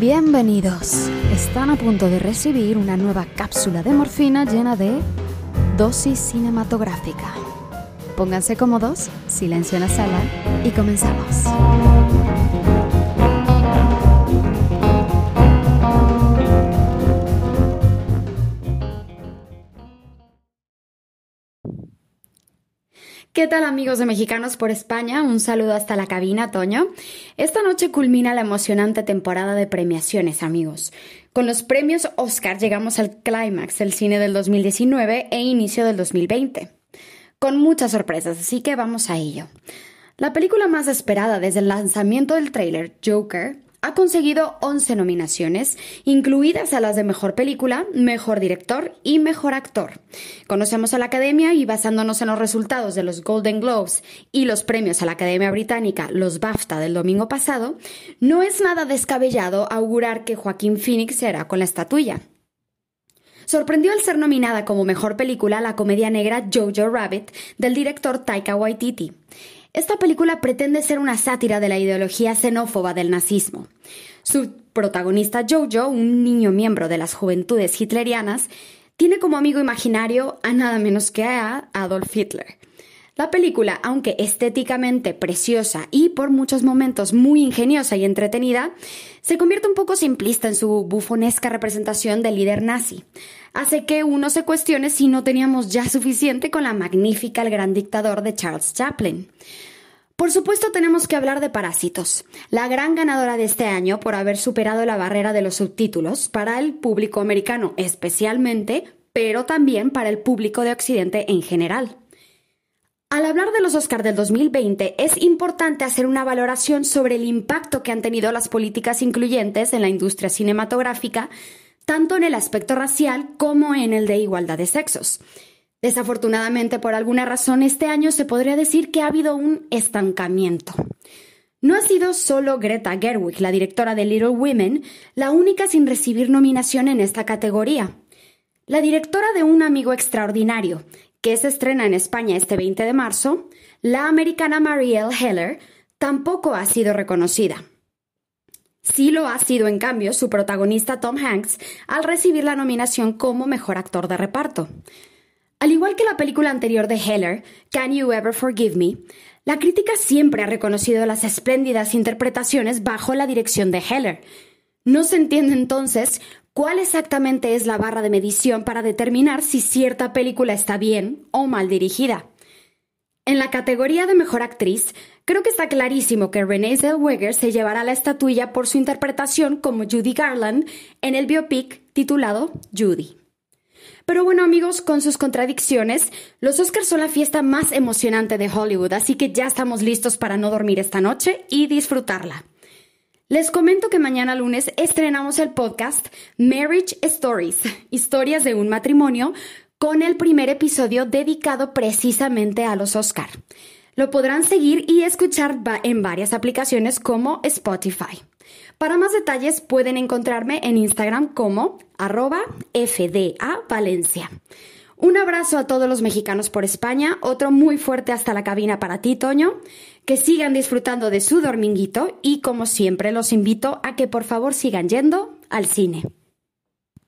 Bienvenidos. Están a punto de recibir una nueva cápsula de morfina llena de dosis cinematográfica. Pónganse cómodos, silencio en la sala y comenzamos. ¿Qué tal amigos de Mexicanos por España? Un saludo hasta la cabina, Toño. Esta noche culmina la emocionante temporada de premiaciones, amigos. Con los premios Oscar llegamos al clímax del cine del 2019 e inicio del 2020. Con muchas sorpresas, así que vamos a ello. La película más esperada desde el lanzamiento del tráiler, Joker, ha conseguido 11 nominaciones, incluidas a las de Mejor Película, Mejor Director y Mejor Actor. Conocemos a la Academia y basándonos en los resultados de los Golden Globes y los premios a la Academia Británica, los BAFTA del domingo pasado, no es nada descabellado augurar que Joaquín Phoenix será con la estatuilla. Sorprendió al ser nominada como mejor película la comedia negra Jojo Rabbit del director Taika Waititi. Esta película pretende ser una sátira de la ideología xenófoba del nazismo. Su protagonista Jojo, un niño miembro de las juventudes hitlerianas, tiene como amigo imaginario a nada menos que a Adolf Hitler. La película, aunque estéticamente preciosa y por muchos momentos muy ingeniosa y entretenida, se convierte un poco simplista en su bufonesca representación del líder nazi. Hace que uno se cuestione si no teníamos ya suficiente con la magnífica El gran dictador de Charles Chaplin. Por supuesto tenemos que hablar de Parásitos, la gran ganadora de este año por haber superado la barrera de los subtítulos para el público americano especialmente, pero también para el público de Occidente en general. Al hablar de los Oscars del 2020, es importante hacer una valoración sobre el impacto que han tenido las políticas incluyentes en la industria cinematográfica, tanto en el aspecto racial como en el de igualdad de sexos. Desafortunadamente, por alguna razón, este año se podría decir que ha habido un estancamiento. No ha sido solo Greta Gerwig, la directora de Little Women, la única sin recibir nominación en esta categoría. La directora de Un amigo extraordinario, que se estrena en España este 20 de marzo, la americana Marielle Heller tampoco ha sido reconocida. Sí lo ha sido, en cambio, su protagonista Tom Hanks al recibir la nominación como mejor actor de reparto. Al igual que la película anterior de Heller, Can You Ever Forgive Me, la crítica siempre ha reconocido las espléndidas interpretaciones bajo la dirección de Heller. No se entiende entonces cuál exactamente es la barra de medición para determinar si cierta película está bien o mal dirigida. En la categoría de mejor actriz, creo que está clarísimo que Renee Zellweger se llevará la estatuilla por su interpretación como Judy Garland en el biopic titulado Judy. Pero bueno amigos, con sus contradicciones, los Oscars son la fiesta más emocionante de Hollywood, así que ya estamos listos para no dormir esta noche y disfrutarla. Les comento que mañana lunes estrenamos el podcast Marriage Stories, historias de un matrimonio, con el primer episodio dedicado precisamente a los Oscar. Lo podrán seguir y escuchar en varias aplicaciones como Spotify. Para más detalles pueden encontrarme en Instagram como arroba FDA Valencia. Un abrazo a todos los mexicanos por España, otro muy fuerte hasta la cabina para ti, Toño. Que sigan disfrutando de su dominguito y como siempre los invito a que por favor sigan yendo al cine.